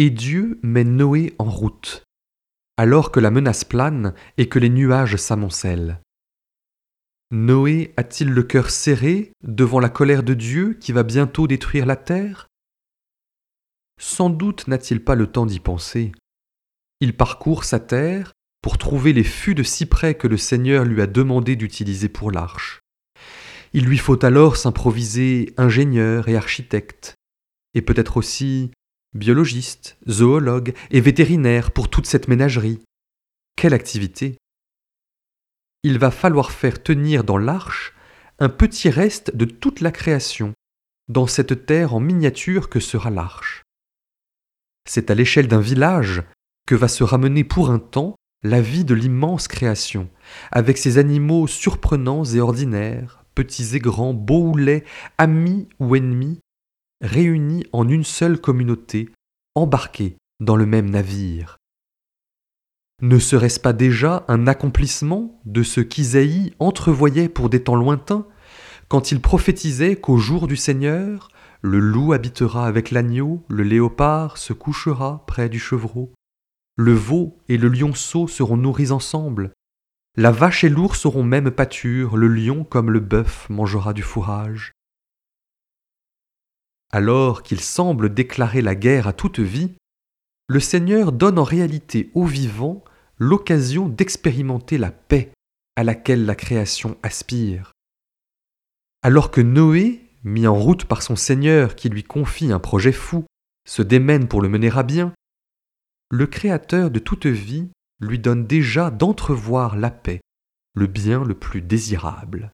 Et Dieu met Noé en route, alors que la menace plane et que les nuages s'amoncellent. Noé a-t-il le cœur serré devant la colère de Dieu qui va bientôt détruire la terre? Sans doute n'a-t-il pas le temps d'y penser. Il parcourt sa terre pour trouver les fûts de cyprès que le Seigneur lui a demandé d'utiliser pour l'arche. Il lui faut alors s'improviser ingénieur et architecte, et peut-être aussi biologiste, zoologue et vétérinaire pour toute cette ménagerie. Quelle activité il va falloir faire tenir dans l'arche un petit reste de toute la création, dans cette terre en miniature que sera l'arche. C'est à l'échelle d'un village que va se ramener pour un temps la vie de l'immense création, avec ses animaux surprenants et ordinaires, petits et grands, beaux ou laids, amis ou ennemis, réunis en une seule communauté, embarqués dans le même navire. Ne serait-ce pas déjà un accomplissement de ce qu'Isaïe entrevoyait pour des temps lointains, quand il prophétisait qu'au jour du Seigneur, le loup habitera avec l'agneau, le léopard se couchera près du chevreau, le veau et le lionceau seront nourris ensemble, la vache et l'ours auront même pâture, le lion comme le bœuf mangera du fourrage. Alors qu'il semble déclarer la guerre à toute vie, le Seigneur donne en réalité aux vivants l'occasion d'expérimenter la paix à laquelle la création aspire. Alors que Noé, mis en route par son Seigneur qui lui confie un projet fou, se démène pour le mener à bien, le Créateur de toute vie lui donne déjà d'entrevoir la paix, le bien le plus désirable.